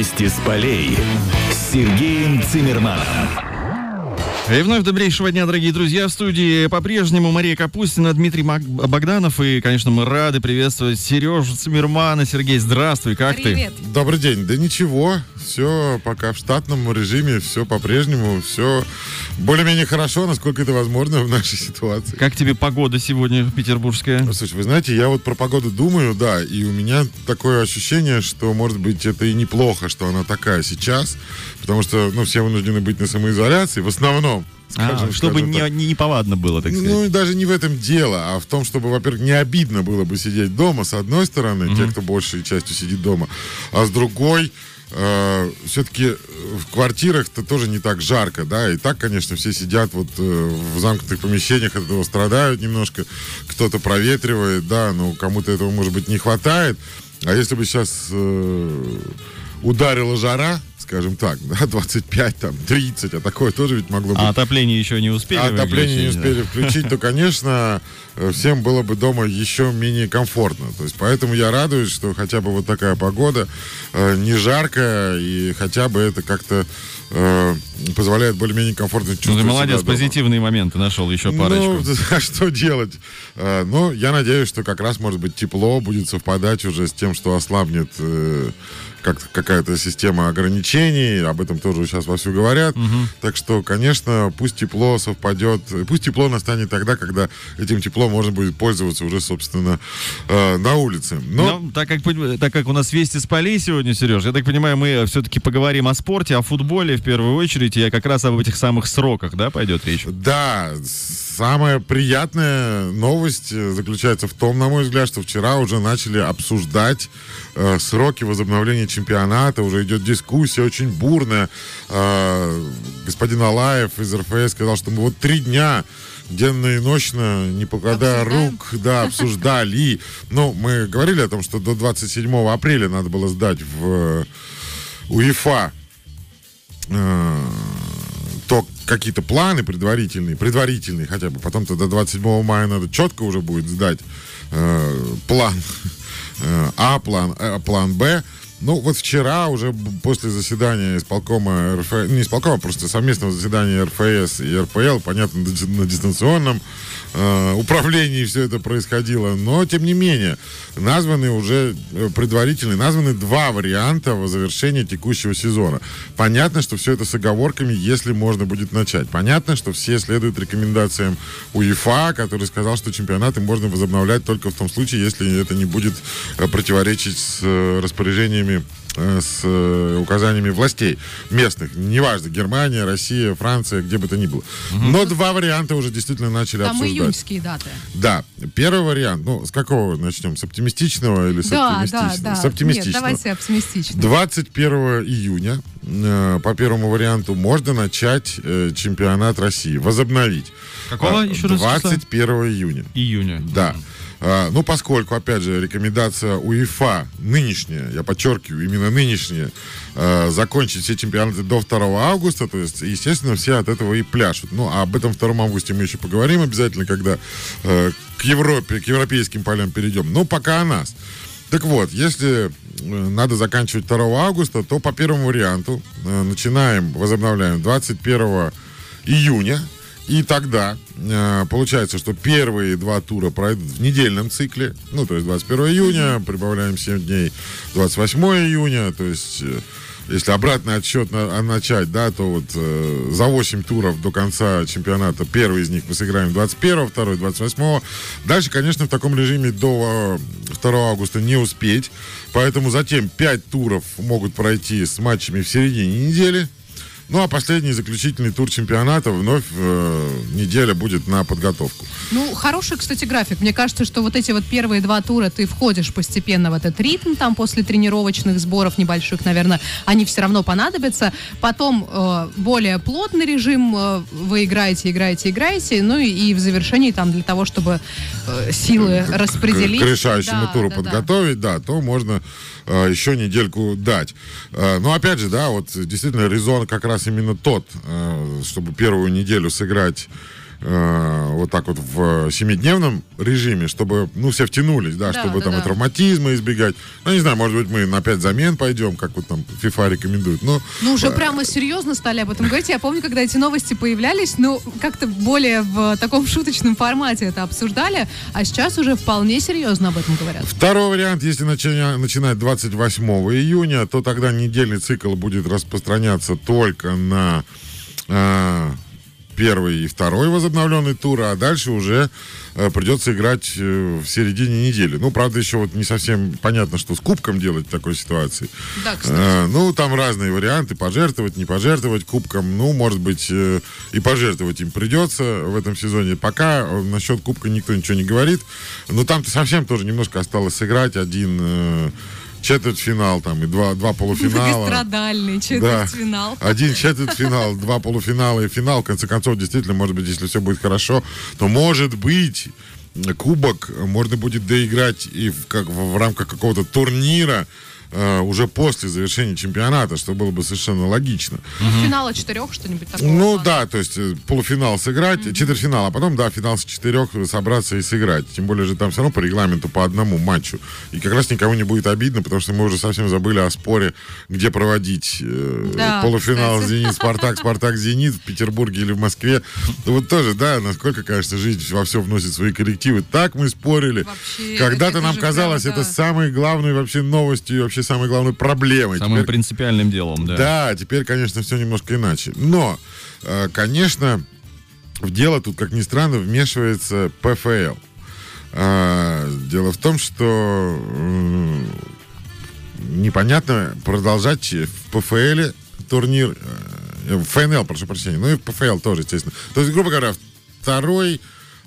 Вести с полей с Сергеем Цимерманом. И вновь добрейшего дня, дорогие друзья. В студии по-прежнему Мария Капустина, Дмитрий Мак- Богданов. И, конечно, мы рады приветствовать Сережу Цимермана. Сергей, здравствуй, как Привет. ты? Добрый день. Да ничего, все пока в штатном режиме, все по-прежнему, все более-менее хорошо, насколько это возможно в нашей ситуации. Как тебе погода сегодня петербургская? Слушай, вы знаете, я вот про погоду думаю, да, и у меня такое ощущение, что, может быть, это и неплохо, что она такая сейчас, потому что, ну, все вынуждены быть на самоизоляции, в основном. А, скажем- чтобы скажем не, так. не неповадно было, так сказать. Ну, даже не в этом дело, а в том, чтобы, во-первых, не обидно было бы сидеть дома, с одной стороны, те, кто большей частью сидит дома, а с другой, все-таки в квартирах-то тоже не так жарко, да, и так, конечно, все сидят вот э, в замкнутых помещениях, от этого страдают немножко, кто-то проветривает, да, но кому-то этого, может быть, не хватает, а если бы сейчас э, ударила жара, скажем так, да, 25, там, 30, а такое тоже ведь могло быть А отопление еще не успели а отопление не выключить, да? успели включить, то, конечно, э, всем было бы дома еще менее комфортно. То есть поэтому я радуюсь, что хотя бы вот такая погода, э, не жаркая, и хотя бы это как-то э, позволяет более-менее комфортно Ну, чувствовать ты молодец, дома. позитивные моменты нашел еще парочку. Ну, а что делать? Э, Ну, я надеюсь, что как раз, может быть, тепло будет совпадать уже с тем, что ослабнет э, как какая-то система ограничений. Об этом тоже сейчас вовсю говорят. Так что, конечно, пусть тепло совпадет. Пусть тепло настанет тогда, когда этим теплом можно будет пользоваться уже, собственно, э, на улице. Но Ну, так как, так как у нас вести с полей сегодня, Сереж, я так понимаю, мы все-таки поговорим о спорте, о футболе в первую очередь, и как раз об этих самых сроках, да, пойдет речь? Да, самая приятная новость э, заключается в том, на мой взгляд, что вчера уже начали обсуждать э, сроки возобновления чемпионата, уже идет дискуссия очень бурная. Э, господин Алаев из РФС сказал, что мы вот три дня денно и ночно, не покладая Обсуждаем? рук, да, обсуждали. Ну, мы говорили о том, что до 27 апреля надо было сдать в э, УЕФА э, то какие-то планы предварительные, предварительные хотя бы, потом то до 27 мая надо четко уже будет сдать э, план А, план, э, план Б. Ну, вот вчера уже после заседания исполкома РФ... не исполкома, просто совместного заседания РФС и РПЛ, понятно, на дистанционном э, управлении все это происходило, но, тем не менее, названы уже э, предварительные, названы два варианта во завершении текущего сезона. Понятно, что все это с оговорками, если можно будет начать. Понятно, что все следуют рекомендациям УЕФА, который сказал, что чемпионаты можно возобновлять только в том случае, если это не будет э, противоречить с э, распоряжениями с э, указаниями властей местных. Неважно, Германия, Россия, Франция, где бы то ни было. Но два варианта уже действительно начали Там обсуждать. июньские даты. Да, первый вариант, ну, с какого начнем? С оптимистичного или с Да, да, оптимистичного? да. С оптимистичного. Нет, давайте оптимистично. 21 июня э, по первому варианту можно начать э, чемпионат России, возобновить. Какого А, еще раз числа? 21 июня. Июня. Да. А, ну, поскольку, опять же, рекомендация УЕФА нынешняя, я подчеркиваю, именно нынешняя, а, закончить все чемпионаты до 2 августа, то есть, естественно, все от этого и пляшут. Ну, а об этом 2 августе мы еще поговорим обязательно, когда э, к Европе, к европейским полям перейдем. Но пока о нас. Так вот, если э, надо заканчивать 2 августа, то по первому варианту э, начинаем, возобновляем 21 июня. И тогда э, получается, что первые два тура пройдут в недельном цикле. Ну, то есть 21 июня, прибавляем 7 дней, 28 июня. То есть, э, если обратный отсчет на- а, начать, да, то вот э, за 8 туров до конца чемпионата первый из них мы сыграем 21, второй 28. Дальше, конечно, в таком режиме до э, 2 августа не успеть. Поэтому затем 5 туров могут пройти с матчами в середине недели. Ну, а последний заключительный тур чемпионата вновь э, неделя будет на подготовку. Ну, хороший, кстати, график. Мне кажется, что вот эти вот первые два тура ты входишь постепенно в этот ритм, там после тренировочных сборов небольших, наверное, они все равно понадобятся. Потом э, более плотный режим, э, вы играете, играете, играете, ну и, и в завершении там для того, чтобы э, силы К- распределить. К решающему Да, туру да, да. подготовить, да. то можно э, еще недельку дать. Э, но опять же, да, вот действительно резон как раз именно тот, э, чтобы первую неделю сыграть э, вот так вот в семидневном режиме, чтобы, ну, все втянулись, да, Да, чтобы да, там и да. травматизма избегать. Ну, не знаю, может быть, мы на 5 замен пойдем, как вот там FIFA рекомендует. Но Ну, уже прямо серьезно стали об этом говорить. Я помню, когда эти новости появлялись, ну, как-то более в таком шуточном формате это обсуждали, а сейчас уже вполне серьезно об этом говорят. Второй вариант, если начиня- начинать 28 июня, то тогда недельный цикл будет распространяться только на э, первый и второй возобновленный тур, а дальше уже э, придется играть э, в середине недели. Ну, правда, еще вот не совсем понятно, что с кубком делать в такой ситуации. Да, кстати. Э, ну, там разные варианты. Пожертвовать, не пожертвовать кубком. Ну, может быть, и пожертвовать им придется в этом сезоне. Пока насчет кубка никто ничего не говорит. Но там-то совсем тоже немножко осталось сыграть. Один четвертьфинал там и два, два полуфинала. Многострадальный четвертьфинал. Да. Один четвертьфинал, два полуфинала и финал. В конце концов, действительно, может быть, если все будет хорошо, то может быть кубок можно будет доиграть и в, как, в, в рамках какого-то турнира э, уже после завершения чемпионата, что было бы совершенно логично. Финала четырех, что-нибудь такого. Ну плана. да, то есть э, полуфинал сыграть, четвертьфинал, а потом, да, финал с четырех собраться и сыграть. Тем более же там все равно по регламенту по одному матчу. И как раз никому не будет обидно, потому что мы уже совсем забыли о споре, где проводить э, Да, полуфинал кстати. Зенит-Спартак, Спартак-Зенит в Петербурге или в Москве. Ну, Вот тоже, да, насколько, конечно, жизнь во все вносит свои коррективы. Так мы спорили. Когда-то нам казалось, прям, это самой главной вообще новостью и вообще самой главной проблемой. Самым Теперь- принципиальным делом, да. да, теперь, конечно, все немножко иначе. Но, э, конечно, в дело тут, как ни странно, вмешивается ПФЛ. А, Дело в том, что непонятно продолжать в ПФЛ турнир, э, в ФНЛ, прошу прощения, ну и в ПФЛ тоже, естественно. То есть, грубо говоря, второй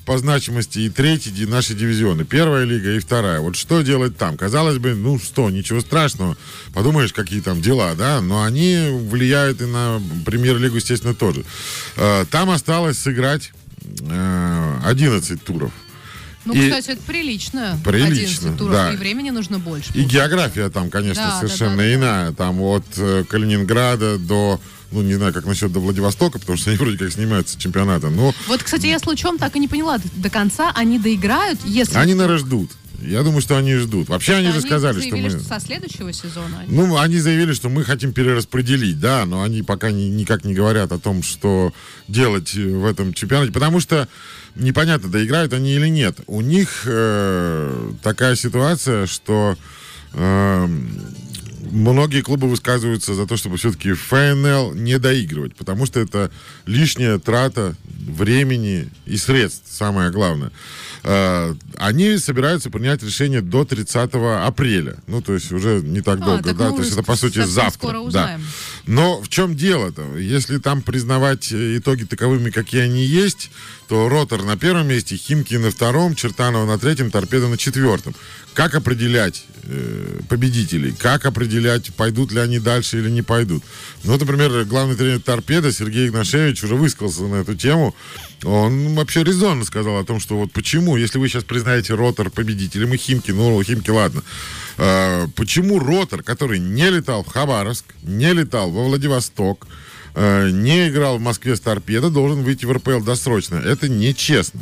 по значимости и третий наши дивизионы. Первая лига и вторая. Вот что делать там? Казалось бы, ну что, ничего страшного. Подумаешь, какие там дела, да? Но они влияют и на премьер-лигу, естественно, тоже. Э, Там осталось сыграть э, 11 туров. Ну, и- кстати, это прилично. Прилично, 11 туров, да. и времени нужно больше. И география там, конечно, Да, да, совершенно да, да, да. иная. Там от э, Калининграда до, ну, не знаю, как насчет до Владивостока, потому что они вроде как снимаются с чемпионата. Но Вот, кстати, я случайно так и не поняла до, конца. Они доиграют, если... они, наверное, ждут. Я думаю, что они ждут. Вообще, они же сказали, что мы... со следующего сезона. они- Ну, они заявили, что мы хотим перераспределить, да, но они пока ни- никак не говорят о том, что делать э, в этом чемпионате, потому что непонятно, доиграют они или нет. У них э, такая ситуация, что э, многие клубы высказываются за то, чтобы все-таки ФНЛ не доигрывать, потому что это лишняя трата времени и средств, самое главное. Э, Они собираются принять решение до 30 апреля. Ну, то есть уже не так А, долго, так да, то есть это по сути завтра. скоро да. Но в чем дело-то? Если там признавать э, итоги таковыми, какие они есть, то Ротор на первом месте, Химки на втором, Чертанова на третьем, Торпеда на четвертом. Как определять э, победителей? Как определять, пойдут ли они дальше или не пойдут? Ну, например, главный тренер Торпеда Сергей Игнашевич уже высказался на эту тему. Он вообще резонно сказал о том, что вот почему, если вы сейчас признаете Ротор победителем и Химки, ну, Химки, ладно, почему Ротор, который не летал в Хабаровск, не летал во Владивосток, э, не играл в Москве с торпедо, должен выйти в РПЛ досрочно. Это нечестно.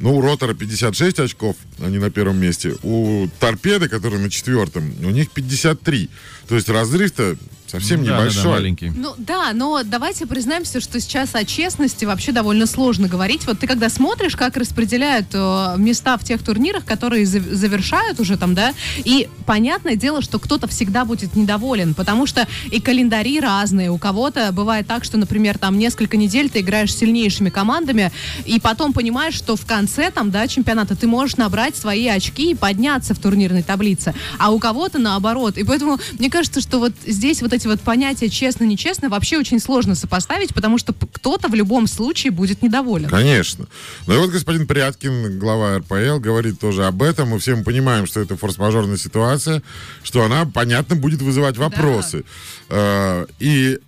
Ну, у Ротора 56 очков, они на первом месте. У Торпеды, который на четвертом, у них 53. То есть разрыв-то совсем Да, да, да, небольшой. маленький. Ну да, но давайте признаемся, что сейчас о честности вообще довольно сложно говорить. Вот ты когда смотришь, как распределяют э, места в тех турнирах, которые зав- завершают уже там, да, и понятное дело, что кто-то всегда будет недоволен, потому что и календари разные. У кого-то бывает так, что, например, там несколько недель ты играешь с сильнейшими командами, и потом понимаешь, что в конце там, да, чемпионата ты можешь набрать свои очки и подняться в турнирной таблице. А у кого-то наоборот. И поэтому мне кажется, что вот здесь вот эти вот понятия честно-нечестно вообще очень сложно сопоставить, потому что кто-то в любом случае будет недоволен. Конечно. Ну и вот господин Пряткин, глава РПЛ, говорит тоже об этом. Мы все мы понимаем, что это форс-мажорная ситуация, что она, понятно, будет вызывать вопросы. Э, И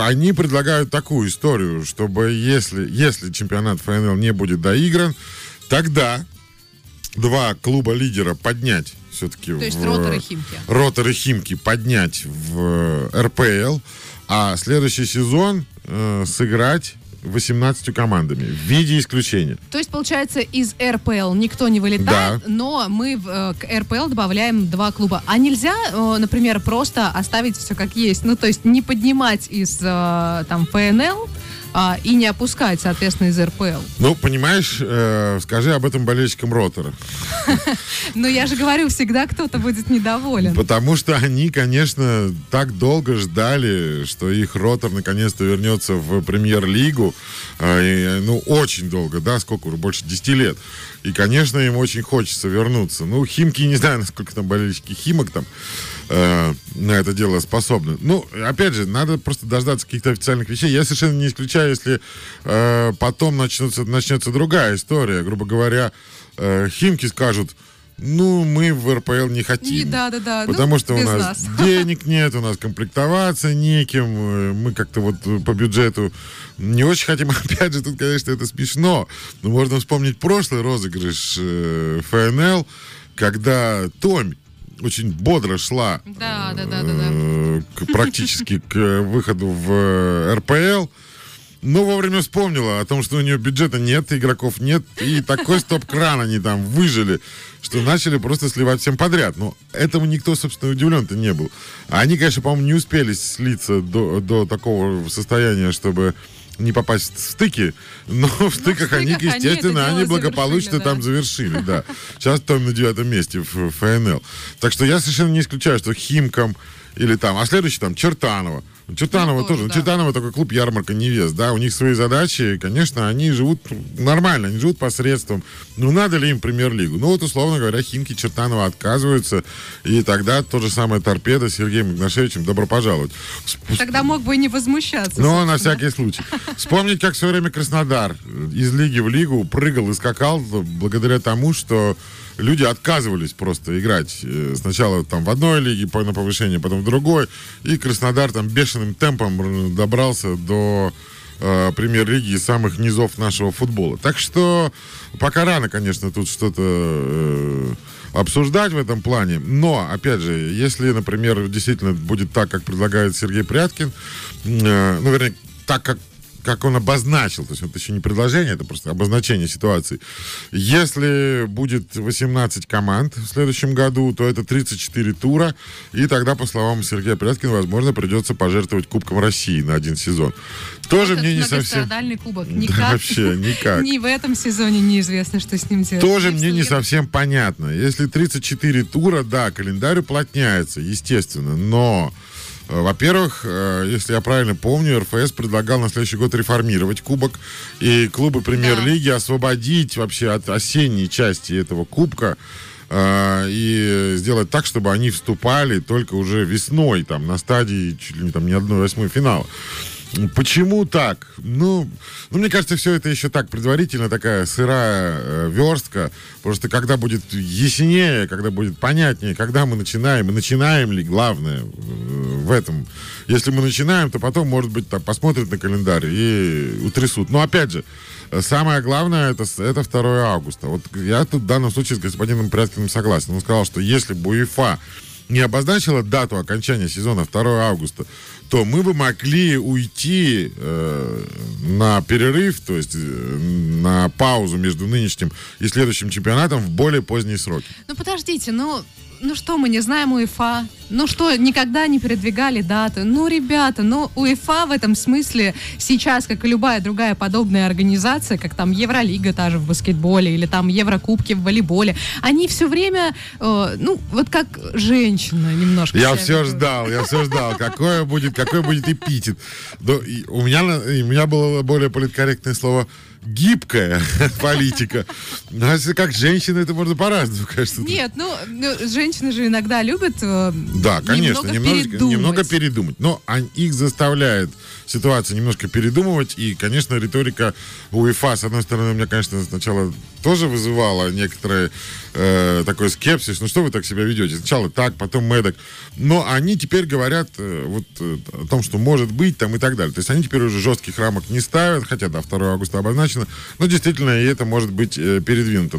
они предлагают такую историю, чтобы если, если чемпионат ФНЛ не будет доигран, тогда два клуба-лидера поднять все-таки То в- Ротор и Химки. Ротор и Химки поднять в э, РПЛ, а следующий сезон э, сыграть 18 командами в виде исключения. То есть, получается, из РПЛ никто не вылетает, Да. но мы в, э, к РПЛ добавляем два клуба. А нельзя, э, например, просто оставить все как есть? Ну, то есть не поднимать из там ФНЛ а, и не опускать, соответственно, из РПЛ. Ну, понимаешь, э, скажи об этом болельщикам Ротора. Но я же говорю, всегда кто-то будет недоволен. Потому что они, конечно, так долго ждали, что их Ротор наконец-то вернется в премьер-лигу. А, ну, очень долго, да, сколько уже, больше 10 лет. И, конечно, им очень хочется вернуться. Ну, Химки, не знаю, насколько там болельщики Химок там э, на это дело способны. Ну, опять же, надо просто дождаться каких-то официальных вещей. Я совершенно не исключаю, если э, потом начнется, начнется другая история. Грубо говоря, э, Химки скажут, ну, мы в РПЛ не хотим. И да-да-да, ну, Потому что у нас, нас. денег нет, у нас комплектоваться неким, э, мы как-то вот э, по бюджету не очень хотим. Опять же, тут, конечно, это смешно. Но можно вспомнить прошлый розыгрыш э, ФНЛ, когда Томь очень бодро шла Да, да, да, да, да. э, к- практически к э, выходу в э, РПЛ. Но вовремя вспомнила о том, что у нее бюджета нет, игроков нет, и такой стоп-кран они там выжили, что начали просто сливать всем подряд. Но этому никто, собственно, удивлен-то не был. Они, конечно, по-моему, не успели слиться до, до такого состояния, чтобы не попасть в стыки, но в стыках они, стыках они естественно, они дело благополучно да. там завершили, да. Сейчас там на девятом месте в ФНЛ. Так что я совершенно не исключаю, что Химкам или там, а следующий там Чертанова. Чертанова Ну, тоже. да. Чертанова такой клуб ярмарка невест, да, у них свои задачи, конечно, они живут нормально, они живут посредством. Ну, надо ли им премьер-лигу? Ну, вот, условно говоря, Химки Чертанова отказываются, и тогда то же самое торпеда с Сергеем Игнашевичем добро пожаловать. Тогда мог бы и не возмущаться. но на собственно. всякий случай. Вспомнить, как в свое время Краснодар из лиги в лигу прыгал и скакал благодаря тому, что люди отказывались просто играть. Э, Сначала там в одной лиге на повышение, потом в другой. И Краснодар там бешеным темпом добрался до э, премьер-лиги и самых низов нашего футбола. Так что пока рано, конечно, тут что-то э, обсуждать в этом плане. Но, опять же, если, например, действительно будет так, как предлагает Сергей Пряткин, э, ну, вернее, так, как как он обозначил, то есть это еще не предложение, это просто обозначение ситуации. Если будет 18 команд в следующем году, то это 34 тура, и тогда, по словам Сергея Пряткина, возможно, придется пожертвовать Кубком России на один сезон. Тоже Этот мне не совсем... кубок. Да, Никак. вообще никак. Ни в этом сезоне неизвестно, что с ним делать. Тоже мне не совсем понятно. Если 34 тура, да, календарь уплотняется, естественно, но во-первых, э, если я правильно помню, РФС предлагал на следующий год реформировать кубок и клубы премьер-лиги освободить вообще от осенней части этого кубка э, и сделать так, чтобы они вступали только уже весной, там, на стадии чуть ли не там не одной восьмой финала. Почему так? Ну, ну, мне кажется, все это еще так предварительно, такая сырая э, верстка. Просто когда будет яснее, когда будет понятнее, когда мы начинаем, и начинаем ли, главное, э, в этом. Если мы начинаем, то потом, может быть, там, посмотрят на календарь и утрясут. Но, опять же, самое главное, это, это 2 августа. Вот я тут в данном случае с господином Пряткиным согласен. Он сказал, что если бы УЕФА не обозначила дату окончания сезона 2 августа, то мы бы могли уйти э, на перерыв, то есть э, на паузу между нынешним и следующим чемпионатом в более поздние сроки. Ну подождите, ну, ну что, мы не знаем УЕФА? Ну что, никогда не передвигали даты? Ну, ребята, ну УЕФА в этом смысле сейчас, как и любая другая подобная организация, как там Евролига та же в баскетболе или там Еврокубки в волейболе, они все время, э, ну, вот как женщина немножко. Я все ждал, я все ждал, какое будет, какой будет эпитет. Но у, меня, у меня было более политкорректное слово гибкая политика. Но если как женщина, это можно по-разному, конечно. Нет, ну, ну, женщины же иногда любят э, Да, конечно, немного немножечко- передумать. немного передумать. Но он- их заставляет ситуация немножко передумывать. И, конечно, риторика УЕФА, с одной стороны, меня, конечно, сначала тоже вызывало некоторые э, такой скепсис. Ну что вы так себя ведете? Сначала так, потом медок. Но они теперь говорят э, вот э, о том, что может быть там и так далее. То есть они теперь уже жестких рамок не ставят, хотя до 2 августа обозначено. Но действительно, и это может быть э, передвинуто.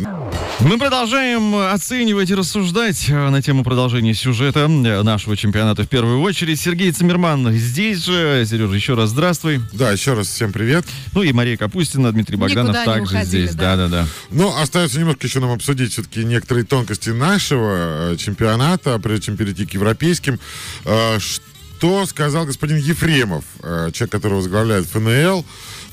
Мы продолжаем оценивать и рассуждать э, на тему продолжения сюжета нашего чемпионата в первую очередь. Сергей Цимерман здесь же. Сережа, еще раз здравствуй. Да, еще раз всем привет. Ну и Мария Капустина, Дмитрий Богданов Никуда также уходили, здесь. да. Да-да-да. Ну, остается немножко еще нам обсудить все-таки некоторые тонкости нашего э, чемпионата, прежде чем перейти к европейским. Э, Что сказал господин Ефремов, э, человек, который возглавляет ФНЛ?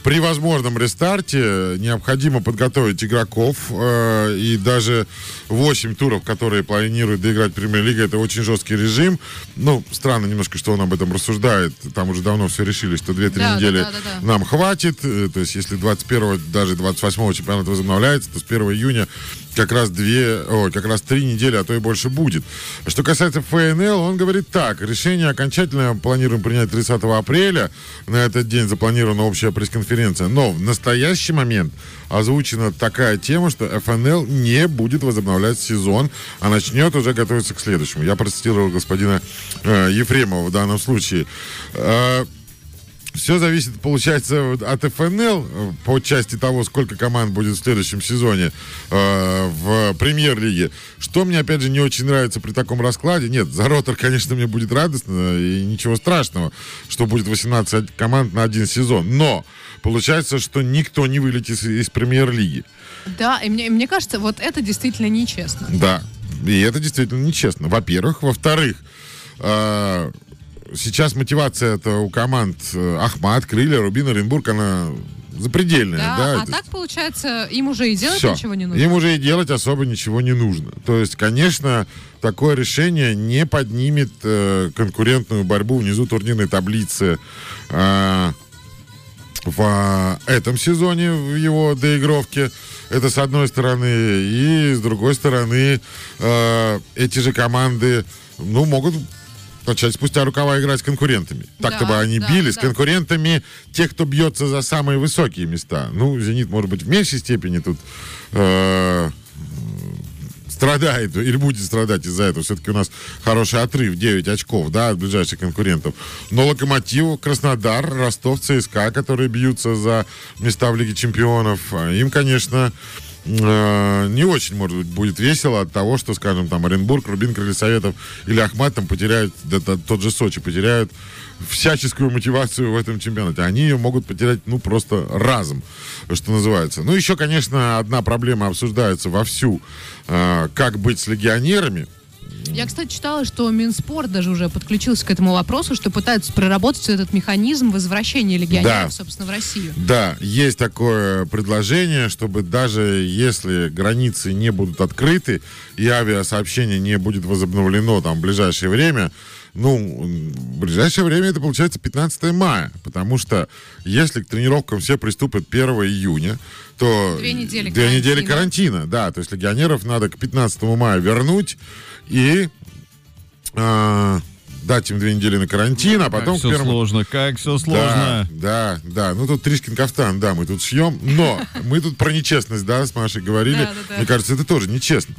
При возможном рестарте необходимо подготовить игроков, э, и даже 8 туров, которые планирует доиграть премьер-лига, это очень жесткий режим. Ну, странно немножко, что он об этом рассуждает. Там уже давно все решили, что 2-3 Да, да, недели да, да, да. нам хватит. Э, То есть, если 21 даже 28 чемпионат возобновляется, то с 1 июня как раз две, ой, как раз три недели, а то и больше будет. Что касается ФНЛ, он говорит так. Решение окончательно планируем принять 30 апреля. На этот день запланирована общая пресс-конференция. Но в настоящий момент озвучена такая тема, что ФНЛ не будет возобновлять сезон, а начнет уже готовиться к следующему. Я процитировал господина э, Ефремова в данном случае. Э, все зависит, получается, от ФНЛ э, по части того, сколько команд будет в следующем сезоне э, в премьер-лиге. Что мне, опять же, не очень нравится при таком раскладе. Нет, за ротор, конечно, мне будет радостно и ничего страшного, что будет 18 команд на один сезон. Но получается, что никто не вылетит из, из премьер-лиги. Да, и мне, мне кажется, вот это действительно нечестно. Да, и это действительно нечестно. Во-первых. Во-вторых, э, сейчас мотивация это у команд э, Ахмат, Крылья, Рубин, Оренбург, она запредельная. Да, Да, а так, получается, им уже и делать Всё. ничего не нужно. Им уже и делать особо ничего не нужно. То есть, конечно, такое решение не поднимет э, конкурентную борьбу внизу турнирной таблицы э, в этом сезоне, в его доигровке. Это с одной стороны. И с другой стороны, э, эти же команды, ну, могут начать спустя рукава играть с конкурентами. Так-то Да, бы они да, били с да. конкурентами тех, кто бьется за самые высокие места. Ну, «Зенит», может быть, в меньшей степени тут э, страдает или будет страдать из-за этого. Все-таки у нас хороший отрыв, 9 очков, да, от ближайших конкурентов. Но Локомотив, Краснодар, Ростов, ЦСКА, которые бьются за места в Лиге Чемпионов, а им, конечно, э, не очень, может быть, будет весело от того, что, скажем, там Оренбург, Рубин, Крылья Советов или Ахмат там потеряют, да, тот же Сочи потеряют всяческую мотивацию в этом чемпионате. Они ее могут потерять, ну, просто разом, что называется. Ну, еще, конечно, одна проблема обсуждается вовсю. Э, как быть с легионерами? Я, кстати, читала, что Минспорт даже уже подключился к этому вопросу, что пытаются проработать этот механизм возвращения легионеров, Да. собственно, в Россию. Да, есть такое предложение, чтобы даже если границы не будут открыты и авиасообщение не будет возобновлено там в ближайшее время, ну, в ближайшее время это получается 15 мая, потому что если к тренировкам все приступят 1 июня, то Две недели две недели карантина. карантина, да, то есть легионеров надо к 15 мая вернуть и а, дать им две недели на карантин, а потом как все первому... сложно, как все сложно. Да, да, да. Ну, тут Тришкин кафтан, да, мы тут шьем. Но мы тут про нечестность, да, с Машей говорили. Да, да, да. Мне кажется, это тоже нечестно.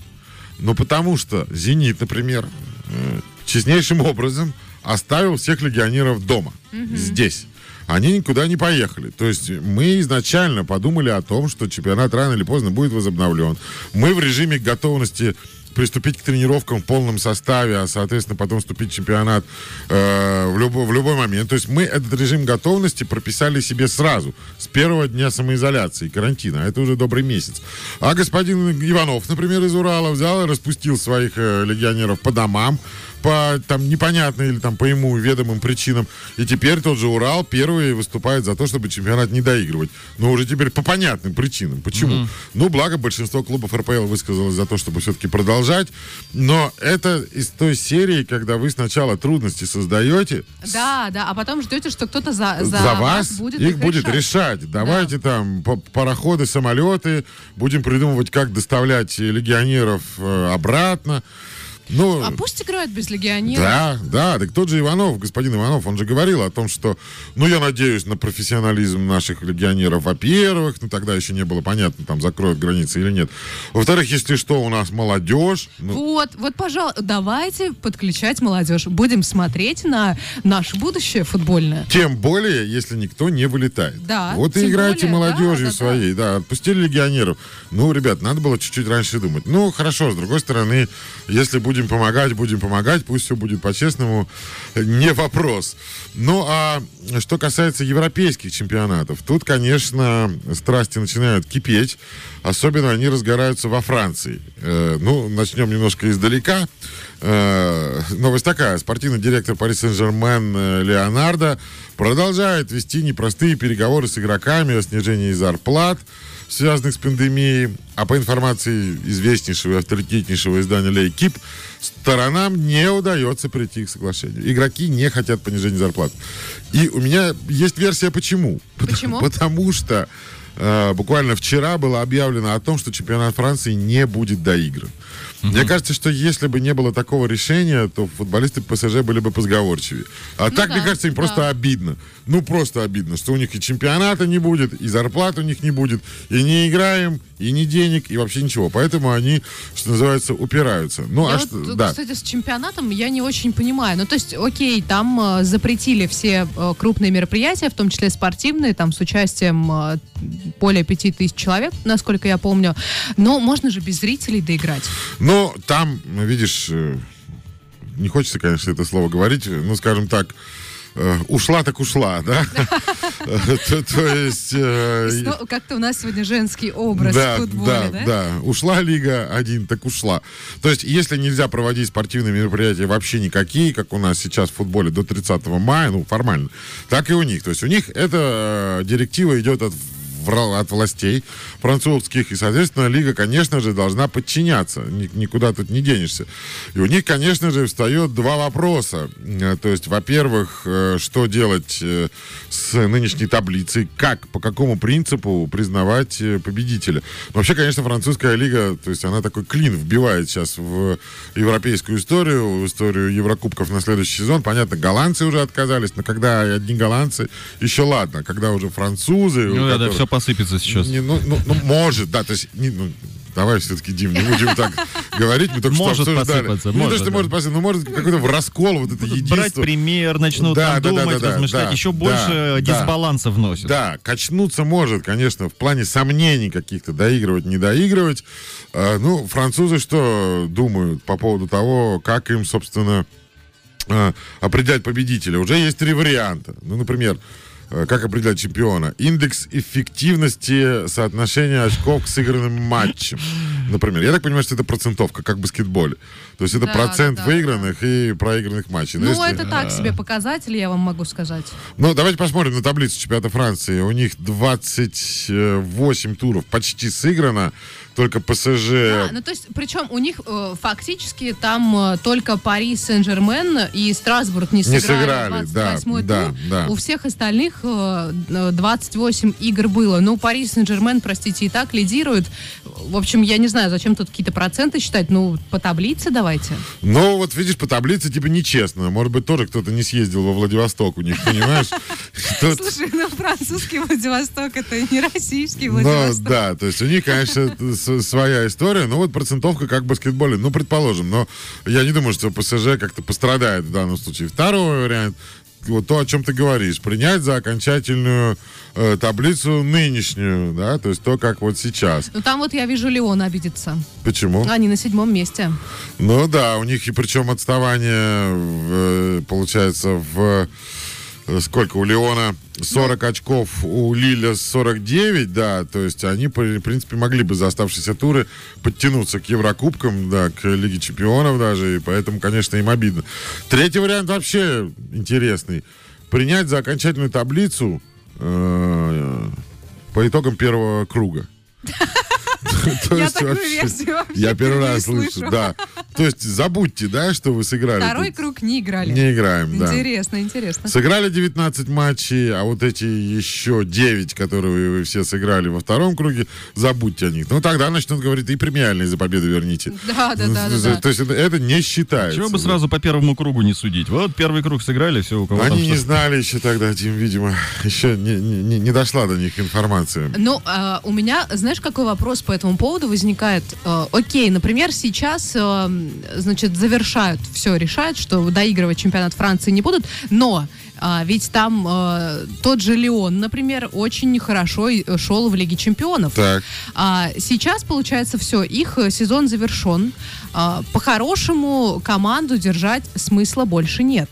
Но потому что «Зенит», например, э, честнейшим образом оставил всех легионеров дома, здесь. Они никуда не поехали. То есть мы изначально подумали о том, что чемпионат рано или поздно будет возобновлен. Мы в режиме готовности приступить к тренировкам в полном составе, а, соответственно, потом вступить в чемпионат э, в, любой, в любой момент. То есть мы этот режим готовности прописали себе сразу, с первого дня самоизоляции, карантина. А это уже добрый месяц. А господин Иванов, например, из Урала взял и распустил своих э, легионеров по домам, по там непонятным или там по ему ведомым причинам. И теперь тот же Урал первый выступает за то, чтобы чемпионат не доигрывать. Но уже теперь по понятным причинам. Почему? Ну, благо большинство клубов РПЛ высказалось за то, чтобы все-таки продолжать. Но это из той серии, когда вы сначала трудности создаете, Да, да, а потом ждете, что кто-то за, за, за, вас будет их их будет решать. решать. Давайте там по- пароходы, самолеты, будем придумывать, как доставлять легионеров э, обратно. Ну, А пусть играют без легионеров. Да, да, так тот же Иванов, господин Иванов, он же говорил о том, что, ну, я надеюсь на профессионализм наших легионеров, во-первых, ну, тогда еще не было понятно, там, закроют границы или нет. Во-вторых, если что, у нас молодежь, ну, Вот, вот, пожалуйста, давайте подключать молодежь. Будем смотреть на наше будущее футбольное. Тем более, если никто не вылетает. Да, Вот и играйте более, молодежью да, да, своей. Да. отпустили легионеров. Ну, ребят, надо было чуть-чуть раньше думать. Ну, хорошо, с другой стороны, если будем помогать, будем помогать, пусть все будет по-честному, не вопрос. Ну, а что касается европейских чемпионатов, тут, конечно, страсти начинают кипеть. Особенно они разгораются во Франции. Э, ну, начнем немножко издалека. Э, новость такая. Спортивный директор Пари Сен-Жермен э, Леонардо продолжает вести непростые переговоры с игроками о снижении зарплат, связанных с пандемией. А по информации известнейшего и авторитетнейшего издания «Лейкип», сторонам не удается прийти к соглашению. Игроки не хотят понижения зарплат. И у меня есть версия, почему. Почему? Потому что э, буквально вчера было объявлено о том, что чемпионат Франции не будет доигран. Мне кажется, что если бы не было такого решения, то футболисты ПСЖ были бы позговорчивее. А Ну так, да, мне кажется, им да. просто обидно. Ну, просто обидно, что у них и чемпионата не будет, и зарплат у них не будет, и не играем, и ни денег, и вообще ничего. Поэтому они, что называется, упираются. Ну, Я а вот, что, да. Кстати, с чемпионатом я не очень понимаю. Ну, то есть, окей, там э, запретили все э, крупные мероприятия, в том числе спортивные, там с участием э, более пяти тысяч человек, насколько я помню. Но можно же без зрителей доиграть. Но там, видишь, э, не хочется, конечно, это слово говорить, ну, скажем так, э, ушла так ушла, да? То есть... э, Как-то у нас сегодня женский образ в футболе, да, да? Ушла Лига 1, так ушла. То есть, если нельзя проводить спортивные мероприятия вообще никакие, как у нас сейчас в футболе до 30 мая, ну, формально, так и у них. То есть, у них эта директива идет от от властей французских, и, соответственно, Лига, конечно же, должна подчиняться. Ни- никуда тут не денешься. И у них, конечно же, встает два вопроса. Э, То есть, во-первых, э, что делать э, с нынешней таблицей, как, по какому принципу признавать победителя. Вообще, конечно, французская лига, то есть она такой клин вбивает сейчас в европейскую историю, в историю Еврокубков на следующий сезон. Понятно, голландцы уже отказались, но когда одни голландцы, еще ладно. Когда уже французы... Ну да, да, все посыпется сейчас. не, ну, ну, ну, может, да, то есть, не, ну, давай все-таки, Дим, не будем так говорить, мы только Может что обсуждали. посыпаться, Ну, не то, может, что да. может посыпаться, ну, может какой-то в раскол вот это единство. Брать пример, начнут Да, там да, думать, да, да, размышлять, да, еще да, больше да. дисбаланса вносит. Да, качнуться может, конечно, в плане сомнений каких-то, доигрывать, не доигрывать. А, ну, французы что думают по поводу того, как им, собственно, а, определять победителя? Уже есть три варианта. Ну, например, как определять чемпиона? Индекс эффективности соотношения очков к сыгранным матчам. Например, я так понимаю, что это процентовка, как в баскетболе. То есть это Да, процент да, да, выигранных и проигранных матчей. Но Ну, если- это так себе показатель, я вам могу сказать. ну, давайте посмотрим на таблицу чемпионата Франции. У них 28 туров почти сыграно. Только ПСЖ... Да, ну то есть, причем у них э, фактически там э, только Пари Сен-Жермен и Страсбург не Не сыграли, сыграли, да, 28-й да, тур. да. У всех остальных э, э, 28 игр было. Ну, Пари Сен-Жермен, простите, и так лидирует. В общем, я не знаю, зачем тут какие-то проценты считать. Ну, по таблице давайте. Ну, вот видишь, по таблице типа нечестно. Может быть, тоже кто-то не съездил во Владивосток у них, понимаешь? Слушай, ну французский Владивосток это не российский Ну, Владивосток. да, то есть у них, конечно, своя история. Ну, вот процентовка как в баскетболе. Ну, предположим. Но я не думаю, что ПСЖ как-то пострадает в данном случае. Второй вариант, вот то, о чем ты говоришь, принять за окончательную э, таблицу нынешнюю, да, то есть то, как вот сейчас. Ну там вот я вижу Леон обидится. Почему? Они на седьмом месте. Ну да, у них и причем отставание в, э, получается в сколько у Леона 40 очков, у Лиля 49, да, то есть они, в принципе, могли бы за оставшиеся туры подтянуться к Еврокубкам, да, к Лиге Чемпионов даже, и поэтому, конечно, им обидно. Третий вариант вообще интересный. Принять за окончательную таблицу э, по итогам первого круга. То Я такую версию вообще Я первый раз слышу, да. То есть забудьте, да, что вы сыграли. Второй тут. круг не играли. Не играем, да. Интересно, интересно. Сыграли 19 матчей, а вот эти еще 9, которые вы все сыграли во втором круге, забудьте о них. Ну, тогда начнут говорить, и премиальные за победу верните. Да, да, да, да, да. То есть это, это не считается. Чего бы сразу по первому кругу не судить? Вот первый круг сыграли, все, у кого Они не знали еще тогда, Дим, видимо, еще не, не- не- не дошла до них информация. Ну, а, у меня, знаешь, какой вопрос по этому поводу возникает? Э, окей, например, сейчас, э, значит, завершают все, решают, что доигрывать чемпионат Франции не будут, но а, ведь там э, тот же Леон, например, очень хорошо э, шел в Лиге чемпионов. Так. А сейчас, получается, все, их э, сезон завершен. А, по-хорошему, команду держать смысла больше нет.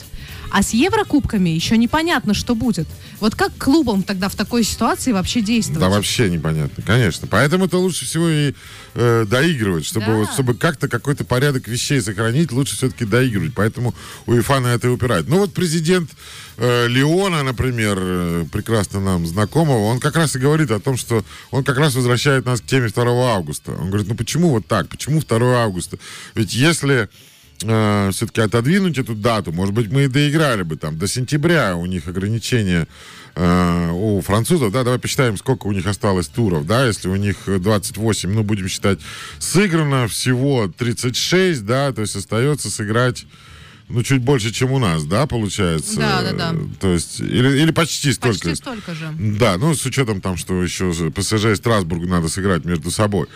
А с Еврокубками еще непонятно, что будет. Вот как клубам тогда в такой ситуации вообще действовать? Да вообще непонятно, конечно. Поэтому это лучше всего и э, доигрывать, чтобы, Да. вот, чтобы как-то какой-то порядок вещей сохранить, лучше все-таки доигрывать. Поэтому УЕФА на это и упирает. Ну вот президент э, Леона, например, э, прекрасно нам знакомого, он как раз и говорит о том, что он как раз возвращает нас к теме 2 августа. Он говорит, ну почему вот так? Почему 2 августа? Ведь если все-таки отодвинуть эту дату, может быть, мы и доиграли бы там до сентября. У них ограничения э, у французов, да, давай посчитаем, сколько у них осталось туров, да, если у них 28, ну, будем считать, сыграно всего 36, да, то есть остается сыграть, ну, чуть больше, чем у нас, да, получается? Да, да, да. То есть, или, или почти столько. Почти столько же. Да, ну, с учетом там, что еще ПСЖ и Страсбург надо сыграть между собой.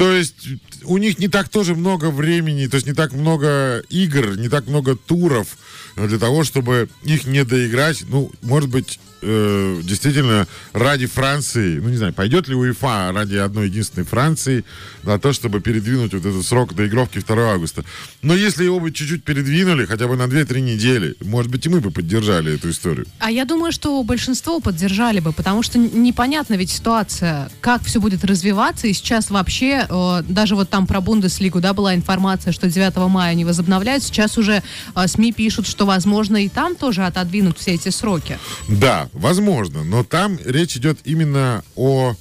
То есть у них не так тоже много времени, то есть не так много игр, не так много туров для того, чтобы их не доиграть. Ну, может быть, э, действительно ради Франции, ну не знаю, пойдет ли УЕФА ради одной единственной Франции на то, чтобы передвинуть вот этот срок доигровки 2 августа. Но если его бы чуть-чуть передвинули, хотя бы на 2-3 недели, может быть, и мы бы поддержали эту историю. А я думаю, что большинство поддержали бы, потому что непонятна ведь ситуация, как все будет развиваться. И сейчас вообще, э, даже вот там про Бундеслигу, да, была информация, что 9 мая они возобновляют. Сейчас уже э, СМИ пишут, что, возможно, и там тоже отодвинут все эти сроки. Да, возможно, но там речь идет именно о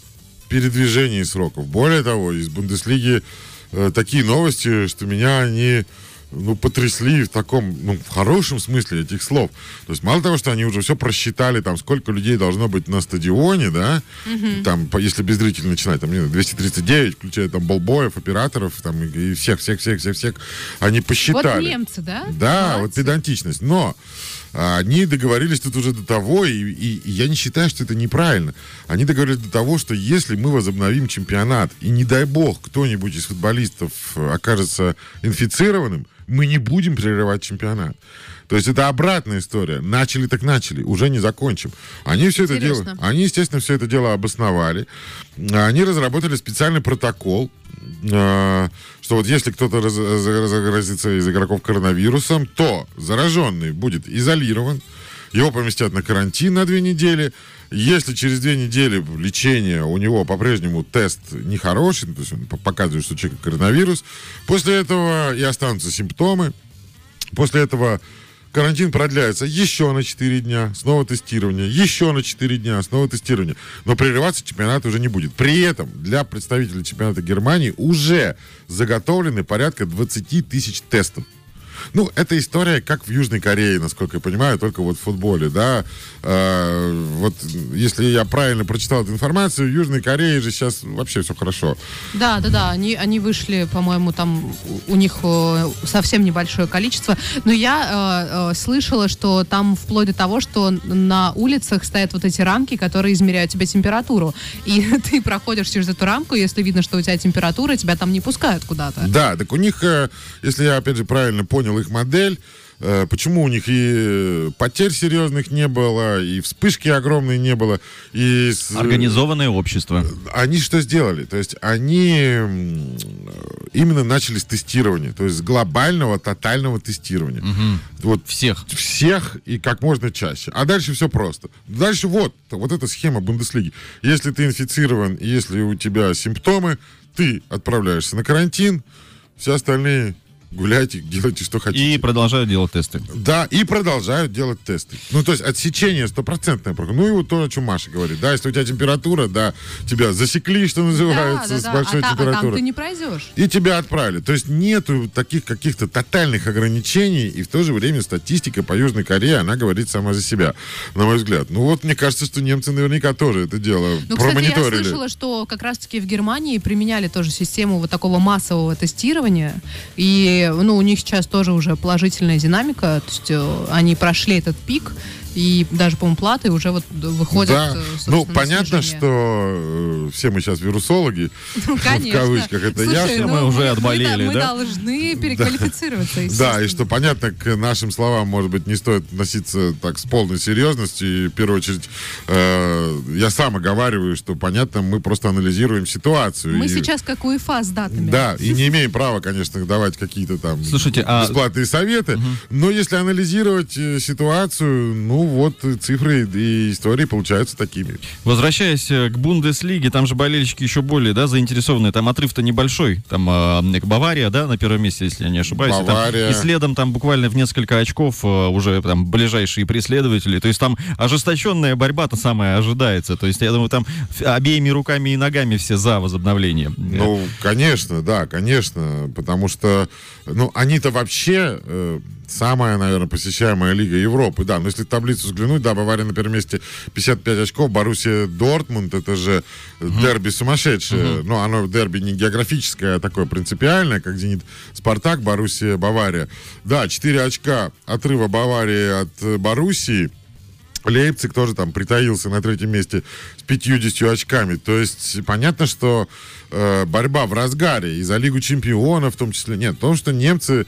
передвижении сроков. Более того, из Бундеслиги э, такие новости, что меня они ну, потрясли в таком, ну, в хорошем смысле этих слов. То есть мало того, что они уже все просчитали, там, сколько людей должно быть на стадионе, да, там, по- если без зрителей начинать, там, не знаю, 239, включая там болбоев, операторов, там, и всех, всех, всех, всех, всех, они посчитали. Вот немцы, да? Да, вот Молодцы. педантичность. Но а, они договорились тут уже до того, и, и- и я не считаю, что это неправильно. Они договорились до того, что если мы возобновим чемпионат, и не дай бог кто-нибудь из футболистов э, окажется инфицированным, мы не будем прерывать чемпионат. То есть это обратная история. Начали так начали, уже не закончим. Они все это дело, Интересно. они, естественно, все это дело обосновали. Они разработали специальный протокол, э, что вот если кто-то раз- из игроков коронавирусом, то зараженный будет изолирован, его поместят на карантин на две недели. Если через две недели лечения у него по-прежнему тест нехороший, то есть он по- показывает, что у человека коронавирус, после этого и останутся симптомы, После этого карантин продляется еще на 4 дня, снова тестирование, еще на 4 дня, снова тестирование. Но прерываться чемпионат уже не будет. При этом для представителей чемпионата Германии уже заготовлены порядка 20 тысяч тестов. Ну, это история, как в Южной Корее, насколько я понимаю, только вот в футболе, да. Э, вот если я правильно прочитал эту информацию, в Южной Корее же сейчас вообще все хорошо. Да, да, да, они, они вышли, по-моему, там у- них э, совсем небольшое количество. Но я э, э, слышала, что там вплоть до того, что на улицах стоят вот эти рамки, которые измеряют тебе температуру. И ты проходишь через эту рамку, если видно, что у тебя температура, тебя там не пускают куда-то. Да, так у них, э, если я опять же правильно понял их модель, э, почему у них и потерь серьезных не было, и вспышки огромной не было, и с- Организованное общество. они что сделали? То есть они именно начали с тестирования, то есть с глобального, тотального тестирования. Вот Всех. всех и как можно чаще. А дальше все просто. Дальше вот, вот эта схема Бундеслиги. Если ты инфицирован, если у тебя симптомы, ты отправляешься на карантин, все остальные гуляйте, делайте, что хотите. И продолжают делать тесты. Да, и продолжают делать тесты. Ну, то есть отсечение стопроцентное. Ну, и вот то, о чем Маша говорит. Да, если у тебя температура, да, тебя засекли, что называется, да, с да, большой а, та- а там температурой. ты не пройдешь. И тебя отправили. То есть нету таких каких-то тотальных ограничений, и в то же время статистика по Южной Корее, она говорит сама за себя, на мой взгляд. Ну вот, мне кажется, что немцы наверняка тоже это дело Ну, кстати, я промониторили. слышала, что как раз-таки в Германии применяли тоже систему вот такого массового тестирования. И, ну, у них сейчас тоже уже положительная динамика. То есть э, они прошли этот пик. И даже, по-моему, платы уже вот выходят. да, э, ну понятно, снижение. что э, все мы сейчас вирусологи, Ну, конечно. в кавычках, это Слушай, ясно. ну, Мы уже отболели, мы, да? Мы должны переквалифицироваться, Да, и что понятно, к нашим словам, может быть, не стоит относиться так с полной серьезностью. И в первую очередь, э, я сам оговариваю, что понятно, мы просто анализируем ситуацию. Мы И- сейчас как УЕФА с датами. Да, и не имеем права, конечно, давать какие-то там Слушайте, а- бесплатные советы. Но если анализировать э, ситуацию, ну вот цифры и истории получаются такими. Возвращаясь э, к Бундеслиге, там же болельщики еще более, да, заинтересованы. Там отрыв-то небольшой. Там э, Бавария, да, на первом месте, если я не ошибаюсь. И там- Бавария. и следом там буквально в несколько очков э, уже там ближайшие преследователи. То есть там ожесточенная борьба-то самая ожидается. То есть я думаю, там обеими руками и ногами все за возобновление. Ну, конечно, да, конечно, потому что, ну, они-то вообще э, самая, наверное, посещаемая лига Европы, да, но если таблицу взглянуть, да, Бавария на первом месте 55 очков, Боруссия Дортмунд, это же дерби сумасшедшее, но оно дерби не географическое, а такое принципиальное, как Зенит Спартак, Боруссия, Бавария. Да, 4 очка отрыва Баварии от э, Боруссии, Лейпциг тоже там притаился на третьем месте с 50 очками. То есть понятно, что э, борьба в разгаре и за Лигу чемпионов в том числе. Нет, в том, что немцы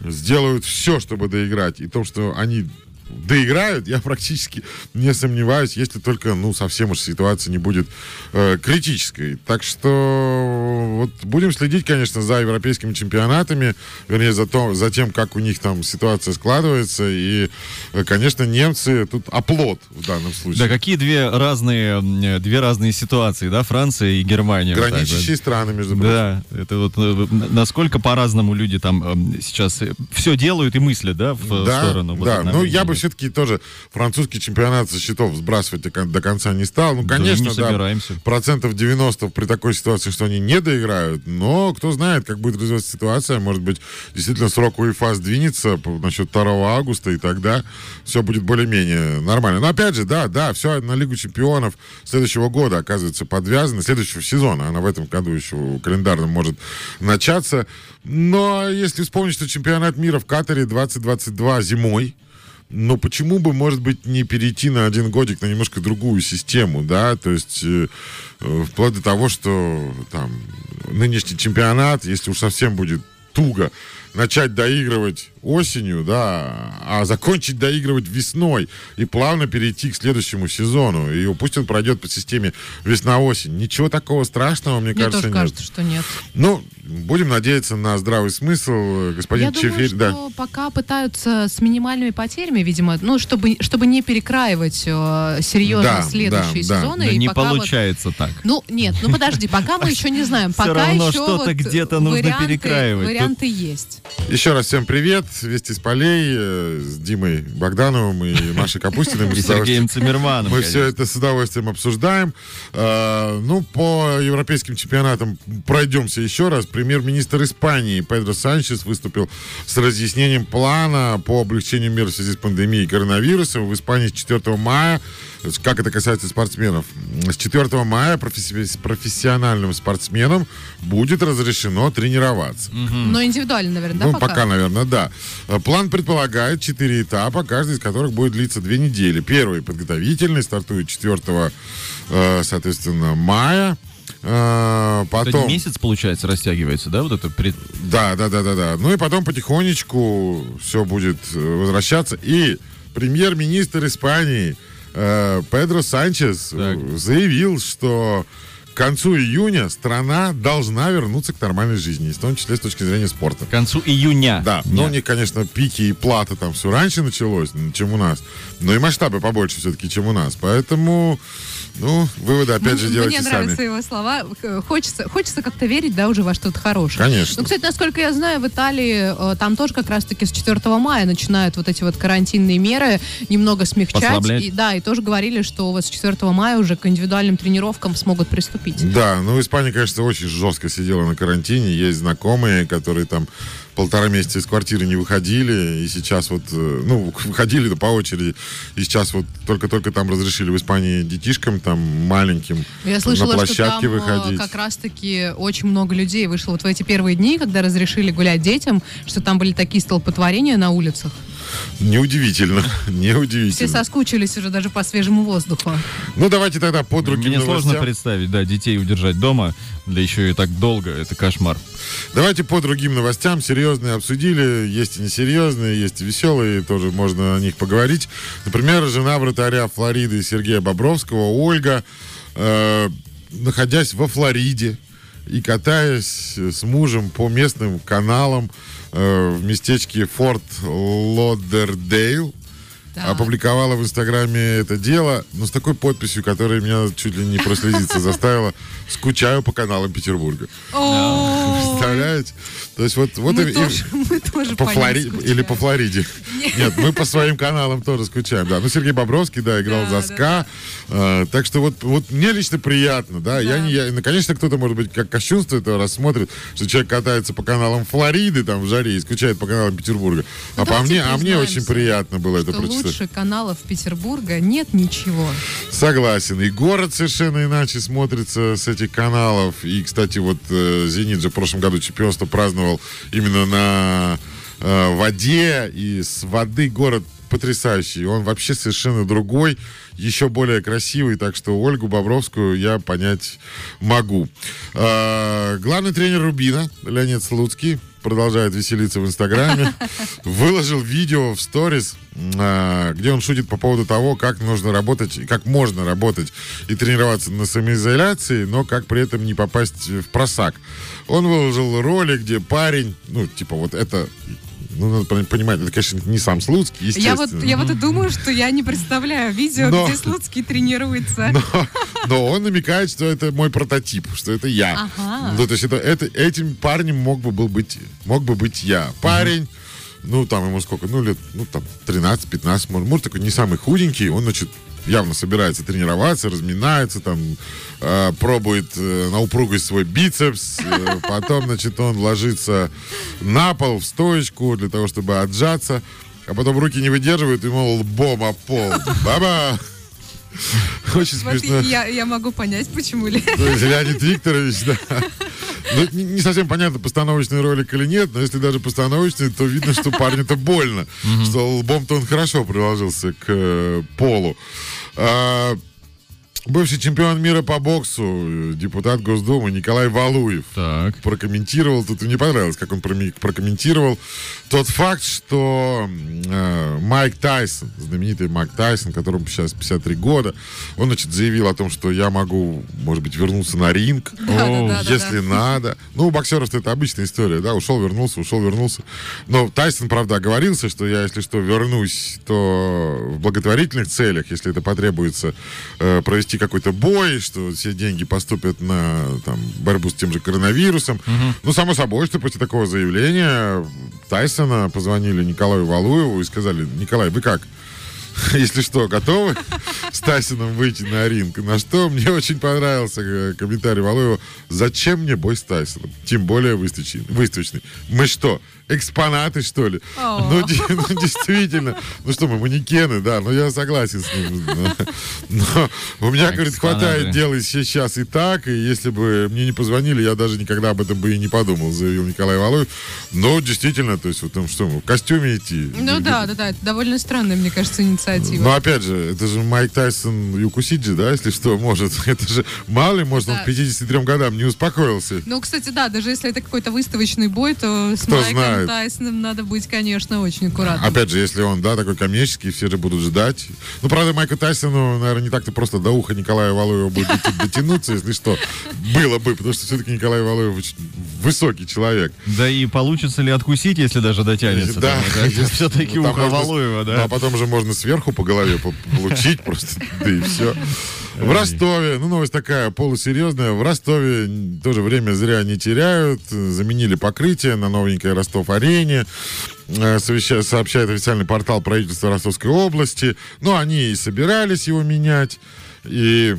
сделают все, чтобы доиграть. И в том, что они доиграют, я практически не сомневаюсь, если только, ну, совсем уж ситуация не будет э, критической. Так что вот будем следить, конечно, за европейскими чемпионатами, вернее, за, то, за тем, как у них там ситуация складывается. И, э, конечно, немцы тут оплот в данном случае. Да, какие две разные, э, две разные ситуации, да, Франция и Германия. вот так вот. Граничащие страны, между прочим. Да, это вот э, насколько по-разному люди там э, сейчас все делают и мыслят, да, в э, Да, сторону. да. Ну, возобновления. я бы все-таки тоже французский чемпионат со счетов сбрасывать до кон- до конца не стал. Ну, Да, конечно, не да, собираемся. процентов 90 при такой ситуации, что они не доиграют. Но кто знает, как будет развиваться ситуация. Может быть, действительно срок УЕФА сдвинется насчет 2 августа, и тогда все будет более-менее нормально. Но опять же, да, да, все на Лигу чемпионов следующего года оказывается подвязано, следующего сезона. Она в этом году еще календарном может начаться. Но если вспомнить, что чемпионат мира в Катаре 2022 зимой, но почему бы, может быть, не перейти на один годик на немножко другую систему, да, то есть э, э, вплоть до того, что там нынешний чемпионат, если уж совсем будет туго, начать доигрывать осенью, да, а закончить доигрывать весной и плавно перейти к следующему сезону. И пусть он пройдет по системе весна-осень. Ничего такого страшного, мне, Мне кажется, тоже нет. кажется, что нет. Ну, будем надеяться на здравый смысл. Господин Я думаю, Чефирь, да. что пока пытаются с минимальными потерями, видимо, ну, чтобы, чтобы не перекраивать э, серьезно Да, следующие да, сезоны. Да и не пока вот- получается так. Ну, нет, ну подожди, пока мы еще не знаем. Пока равно еще что-то где-то нужно перекраивать. Варианты есть. Еще раз всем привет. Вести с полей э, с Димой Богдановым и Машей Капустиной. Мы И Сергеем Циммерманом. Мы все это с удовольствием обсуждаем. Э, ну, по европейским чемпионатам пройдемся еще раз. Премьер-министр Испании Педро Санчес выступил с разъяснением плана по облегчению мер в связи с пандемией коронавируса. В Испании с 4 мая, как это касается спортсменов, с 4 мая професси- профессиональным спортсменам будет разрешено тренироваться. Но индивидуально, наверное, Ну, да, пока? наверное, да. План предполагает четыре этапа, каждый из которых будет длиться две недели. Первый подготовительный, стартует 4, э, соответственно, мая. Э, Это Потом... месяц, получается, растягивается, да, вот это пред- Да, да, да, да, да. Ну и потом потихонечку все будет э, возвращаться. И премьер-министр Испании э, Педро Санчес э, Так. заявил, что концу июня страна должна вернуться к нормальной жизни, в том числе с точки зрения спорта. К концу июня. Да, но у них, конечно, пики и платы там все раньше началось, чем у нас. Но и масштабы побольше все-таки, чем у нас. Поэтому, ну, выводы опять же Мне делайте нравятся сами. его слова. Хочется, хочется как-то верить, да, уже во что-то хорошее. Конечно. Ну, кстати, насколько я знаю, в Италии э, там тоже как раз-таки с 4 мая начинают вот эти вот карантинные меры немного смягчать. Послаблять. И, да, и тоже говорили, что вот с 4 мая уже к индивидуальным тренировкам смогут приступить. Да, ну Испания, конечно, очень жестко сидела на карантине. Есть знакомые, которые там полтора месяца из квартиры не выходили, и сейчас вот, э, ну, выходили по очереди, и сейчас вот только-только там разрешили в Испании детишкам там маленьким Я слышала, на что площадке там э, выходить. как раз-таки очень много людей вышло вот в эти первые дни, когда разрешили гулять детям, что там были такие столпотворения на улицах. Неудивительно, Все неудивительно. соскучились уже даже по свежему воздуху. Ну, давайте тогда по другим Мне сложно новостям. представить, да, детей удержать дома, да еще и так долго, это кошмар. Давайте по другим новостям. Серьезные обсудили. Есть и несерьезные, есть и веселые. Тоже можно о них поговорить. Например, жена вратаря Флориды Сергея Бобровского, Ольга, э, находясь во Флориде и катаясь с мужем по местным каналам э, в местечке Форт Лодердейл, Да. опубликовала в Инстаграме это дело, но с такой подписью, которая меня чуть ли не прослезиться заставила. Скучаю по каналам Петербурга. Представляете? То есть вот, вот мы, и- и- тоже, мы тоже по по скучаем. или по Флориде. Нет, мы по своим каналам тоже скучаем, да. Ну, Сергей Бобровский, да, играл Да, за да, СКА. Э, так что вот, вот мне лично приятно, да. Я Да. не, я, наконец-то кто-то, может быть, как кощунство это рассмотрит, что человек катается по каналам Флориды, там, в жаре, и скучает по каналам Петербурга. а по мне, а мне очень приятно было это прочитать. лучше каналов Петербурга нет ничего. Согласен. И город совершенно иначе смотрится с этих каналов. И, кстати, вот э, «Зенит» же в прошлом году чемпионство праздновал именно на э, воде. И с воды город потрясающий. Он вообще совершенно другой, еще более красивый. Так что Ольгу Бобровскую я понять могу. Э, главный тренер «Рубина» Леонид Слуцкий продолжает веселиться в Инстаграме. Выложил видео в сторис, э, где он шутит по поводу того, как нужно работать, как можно работать и тренироваться на самоизоляции, но как при этом не попасть в просак. Он выложил ролик, где парень, ну, типа вот это ну, надо пон- понимать, это, конечно, не сам Слуцкий, Я вот, естественно. я вот и думаю, что я не представляю видео, Но- где Слуцкий тренируется. Но, но он намекает, что это мой прототип, что это я. Ага. Ну, то есть это, это, этим парнем мог бы, был быть, мог бы быть я. Парень, ну, там ему сколько, ну, лет, ну, там, 13-15, может, может, такой не самый худенький, он, значит, явно собирается тренироваться, разминается, там, э, пробует э, на упругость свой бицепс, э, потом, значит, он ложится на пол в стоечку для того, чтобы отжаться, а потом руки не выдерживают, и, мол, лбом об пол. Баба! Очень Вот смешно. я, я могу понять, почему ли. То есть Леонид Викторович, да. Ну, не, не совсем понятно, постановочный ролик или нет, но если даже постановочный, то видно, что парню-то больно. Что лбом-то он хорошо приложился к э, полу. А, бывший чемпион мира по боксу, э, депутат Госдумы Николай Валуев Так. прокомментировал, тут мне понравилось, как он прокомментировал тот факт, что э, Майк Тайсон, знаменитый Майк Тайсон, которому сейчас 53 года, он, значит, заявил о том, что я могу, может быть, вернуться на ринг, Да-да-да-да-да. если надо. Ну, у боксеров это обычная история, да, ушел, вернулся, ушел, вернулся. Но Тайсон, правда, оговорился, что я, если что, вернусь, то в благотворительных целях, если это потребуется э, провести какой-то бой, что все деньги поступят на там, борьбу с тем же коронавирусом. Ну, само собой, что после такого заявления Тайсона позвонили Николаю Валуеву и сказали, Николай, вы как? Если что, готовы с Тайсоном выйти на ринг? На что мне очень понравился э, комментарий Валуева. Зачем мне бой с Тайсоном? Тем более выставочный. выставочный. Мы что, экспонаты, что ли? Ну, ну, действительно. Ну что, мы манекены, да, но я согласен с ним. Но у меня, говорит, хватает дел и сейчас и так, и если бы мне не позвонили, я даже никогда об этом бы и не подумал, заявил Николай Валуев. Но действительно, то есть, вот там что, в костюме идти? Ну да, да, да, это довольно странная, мне кажется, инициатива. Но опять же, это же Майк Тайсон Юкусиджи, да, если что, может. Это же, мало ли, может, он к 53 годам не успокоился. Ну, кстати, да, даже если это какой-то выставочный бой, то с Кто Майком понимает. Тайсоном надо быть, конечно, очень аккуратным. Опять же, если он, да, такой коммерческий, все же будут ждать. Ну, правда, Майку Тайсону, наверное, не так-то просто до уха Николая Валуева будет дотянуться, если что. Было бы, потому что все-таки Николай Валуев очень высокий человек. Да и получится ли откусить, если даже дотянется? Да. Все-таки Ну, ухо Валуева, Ну, а да. потом же можно сверху по голове по- получить просто, да и все. В Ростове, ну, новость такая полусерьезная. В Ростове тоже время зря не теряют. Заменили покрытие на новенькой Ростов-арене. Э, Сообщает официальный портал правительства Ростовской области. Ну, они и собирались его менять. И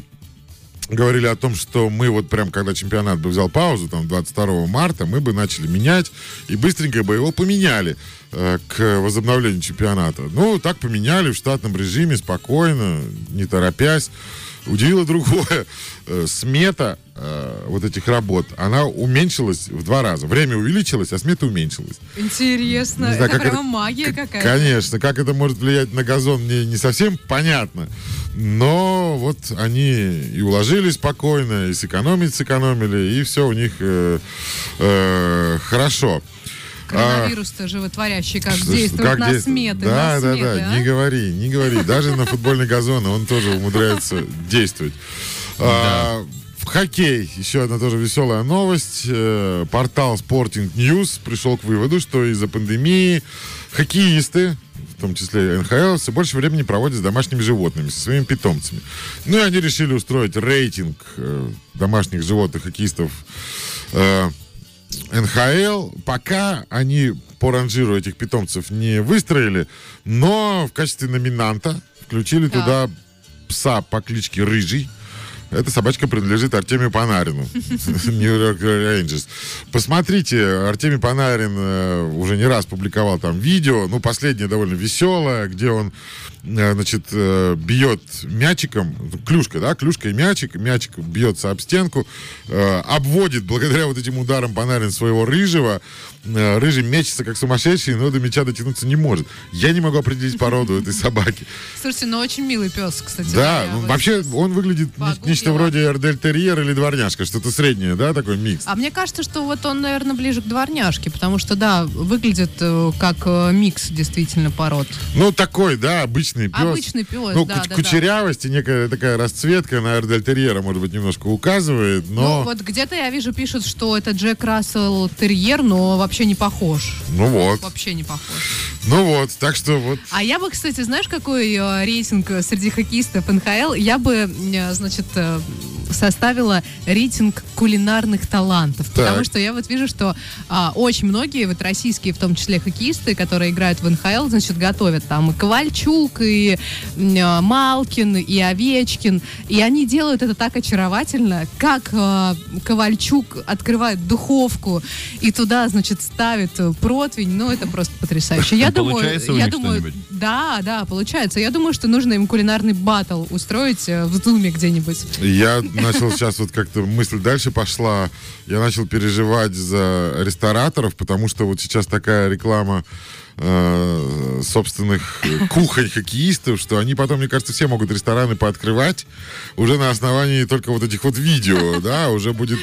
говорили о том, что мы вот прям, когда чемпионат бы взял паузу, там, 22 марта, мы бы начали менять и быстренько бы его поменяли э, к возобновлению чемпионата. Ну, так поменяли в штатном режиме, спокойно, не торопясь. Удивило другое. Э, смета э, вот этих работ, она уменьшилась в два раза. Время увеличилось, а смета уменьшилась. Интересно, Не знаю, это прямо это- магия какая-то. Конечно, как это может влиять на газон, мне не совсем понятно. Но вот они и уложились спокойно, и сэкономить сэкономили, и все у них э, э, хорошо. Коронавирус-то животворящий, как что- действует как на действует? сметы. Да, на да, сметы, да, а? не говори, не говори. Даже на футбольный газон он тоже умудряется действовать. А, В хоккей еще одна тоже веселая новость. Э, Портал Sporting News пришел к выводу, что из-за пандемии хоккеисты, в том числе НХЛ, все больше времени проводят с домашними животными, со своими питомцами. Ну и они решили устроить рейтинг э, домашних животных хоккеистов э, НХЛ. Пока они по ранжиру этих питомцев не выстроили, но в качестве номинанта включили Так. туда пса по кличке Рыжий. Эта собачка принадлежит Артемию Панарину. Нью-Йорк Рейнджерс. Посмотрите, Артемий Панарин э, уже не раз публиковал там видео, ну, последнее довольно веселое, где он, э, значит, э, бьет мячиком, клюшка, да, клюшка и мячик, мячик бьется об стенку, обводит благодаря вот этим ударам Панарин своего рыжего, рыжий мечется как сумасшедший, но до мяча дотянуться не может. Я не могу определить породу этой собаки. Слушайте, ну очень милый пес, кстати. Да, ну, вообще он выглядит погуглила. нечто вроде эрдельтерьер или дворняжка, что-то среднее, да, такой микс. А мне кажется, что вот он, наверное, ближе к дворняжке, потому что, да, выглядит э, как э, микс действительно пород. Ну, такой, да, обычный пес. Обычный пес, Ну, да, да, кучерявость и некая такая расцветка на эрдельтерьера, может быть, немножко указывает, но... Ну, вот где-то я вижу, пишут, что это Джек Рассел терьер, но вообще не похож. Ну вот, Вообще не похож. ну вот, так что вот А я бы, кстати, знаешь, какой э, рейтинг среди хоккеистов НХЛ? Я бы, э, значит, э, составила рейтинг кулинарных талантов. Потому Так. что я вот вижу, что а, очень многие, вот российские, в том числе хоккеисты, которые играют в НХЛ, значит, готовят там и Ковальчук, и э, Малкин, и Овечкин. И они делают это так очаровательно, как э, Ковальчук открывает духовку и туда, значит, ставит э, противень. Ну, это просто потрясающе. Я думаю, Получается я думаю, да, да, получается. Я думаю, что нужно им кулинарный батл устроить э, в Зуме где-нибудь. Я начал сейчас вот как-то мысль дальше пошла. Я начал переживать за рестораторов, потому что вот сейчас такая реклама э, собственных кухонь хоккеистов, что они потом, мне кажется, все могут рестораны пооткрывать уже на основании только вот этих вот видео, да, уже будет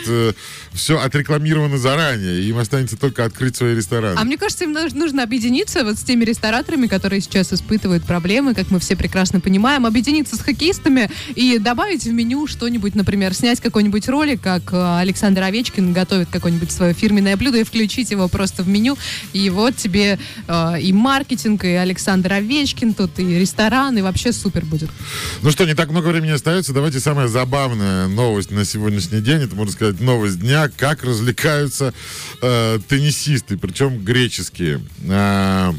все отрекламировано заранее, им останется только открыть свои рестораны. А мне кажется, им нуж- нужно объединиться вот с теми рестораторами, которые сейчас испытывают проблемы, как мы все прекрасно понимаем, объединиться с хоккеистами и добавить в меню что-нибудь, например, снять какой-нибудь ролик, как э, Александр Овечкин готовит какое-нибудь свое фирменное блюдо и включить его просто в меню. И вот тебе э, и маркетинг, и Александр Овечкин тут, и ресторан, и вообще супер будет. Ну что, не так много времени остается. Давайте самая забавная новость на сегодняшний день. Это, можно сказать, новость дня. Как развлекаются э, теннисисты, причем греческие. Э,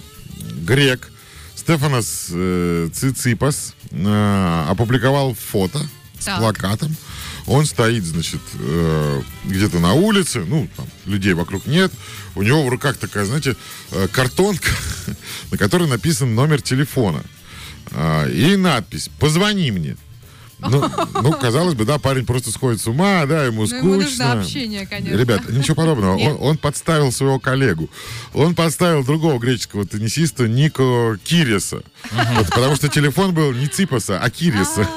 грек Стефанос э, Циципас э, опубликовал фото с Так. плакатом. Он стоит, значит, э, где-то на улице, ну, там, людей вокруг нет. У него в руках такая, знаете, э, картонка, на которой написан номер телефона. А, и надпись «Позвони мне». Ну, ну, казалось бы, да, парень просто сходит с ума, да, ему Ну, ему нужно скучно. общение, конечно. Ребят, ничего подобного. Он, он подставил своего коллегу. Он подставил другого греческого теннисиста Нико Кириса. Вот, потому что телефон был не Ципаса, а Кириса.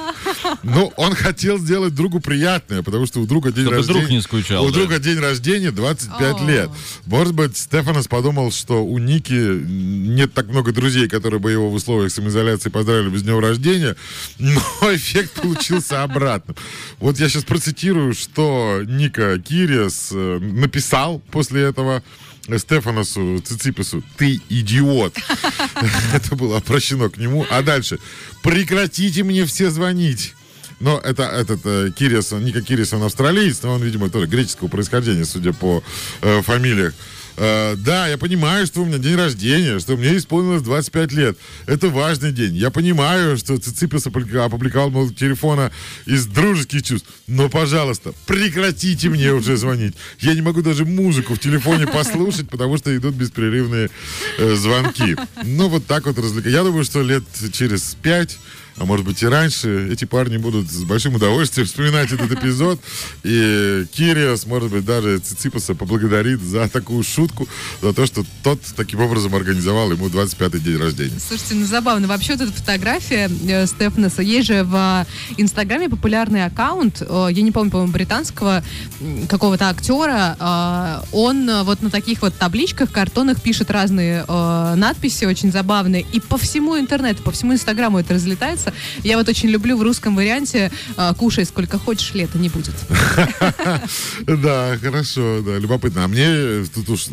Ну, он хотел сделать другу приятное, потому что у друга день Чтобы рождения... друг не скучал, У да. друга день рождения 25 О. лет. Может быть, Стефанос подумал, что у Ники нет так много друзей, которые бы его в условиях самоизоляции поздравили бы с днем рождения, но эффект получился обратным. Вот я сейчас процитирую, что Ника Кириас э, написал после этого Стефаносу Циципису, ты идиот. Это было обращено к нему. А дальше, прекратите мне все звонить. Но это этот э, Кириас, Ника Кириас, он австралиец, но он, видимо, тоже греческого происхождения, судя по э, фамилиях. Э, да, я понимаю, что у меня день рождения, что мне исполнилось 25 лет. Это важный день. Я понимаю, что Циципис опубликовал мой телефона из дружеских чувств. Но, пожалуйста, прекратите мне уже звонить. Я не могу даже музыку в телефоне послушать, потому что идут беспрерывные э, звонки. Ну, вот так вот развлекать. Я думаю, что лет через пять а может быть и раньше, эти парни будут с большим удовольствием вспоминать этот эпизод. И Кириос, может быть, даже Циципаса поблагодарит за такую шутку, за то, что тот таким образом организовал ему 25-й день рождения. Слушайте, ну забавно. Вообще эта фотография э, Стефанеса, есть же в э, Инстаграме популярный аккаунт, э, я не помню, по-моему, британского какого-то актера. э, он э, вот на таких вот табличках картонных пишет разные э, надписи, очень забавные. И по всему интернету, по всему Инстаграму это разлетается. Я вот очень люблю в русском варианте э, «Кушай сколько хочешь, лета не будет». Да, хорошо, да, любопытно. А мне тут уж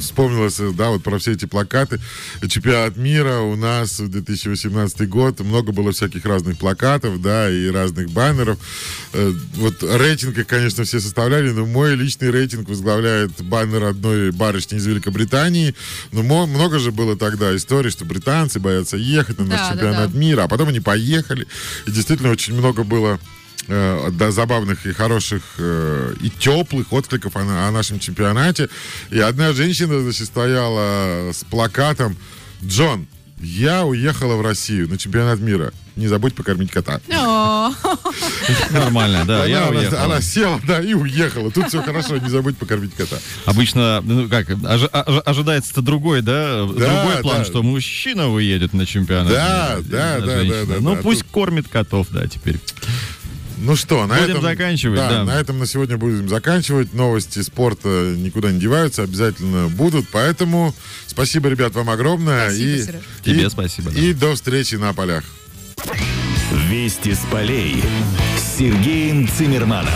вспомнилось, да, вот про все эти плакаты. Чемпионат мира у нас в 2018 год. Много было всяких разных плакатов, да, и разных баннеров. Э, Вот рейтинг их, конечно, все составляли, но мой личный рейтинг возглавляет баннер одной барышни из Великобритании. Но много же было тогда историй, что британцы боятся ехать на наш Да, да, чемпионат да. мира, а потом они поехали. И действительно очень много было э, да, забавных и хороших э, и теплых откликов о, о нашем чемпионате. И одна женщина, значит, стояла с плакатом «Джон, я уехала в Россию на чемпионат мира. Не забудь покормить кота». Нормально, да, она, я она- уехал. она села, да, и уехала. Тут все хорошо, не забудь покормить кота. Обычно, ну как, ожи- ожи- ожидается-то другой, да? другой план, да. что мужчина уедет на чемпионат. Да, мира, да, а да, да, да, Ну да. пусть Тут- кормит котов, да, теперь. Ну что, на Будем этом... заканчивать, да. На этом на сегодня будем заканчивать. Новости спорта никуда не деваются, обязательно будут. Поэтому спасибо, ребят, вам огромное. Спасибо, и, Сереж. Тебе и- спасибо, да. И до встречи на полях. Вести с полей с Сергеем Цимерманом.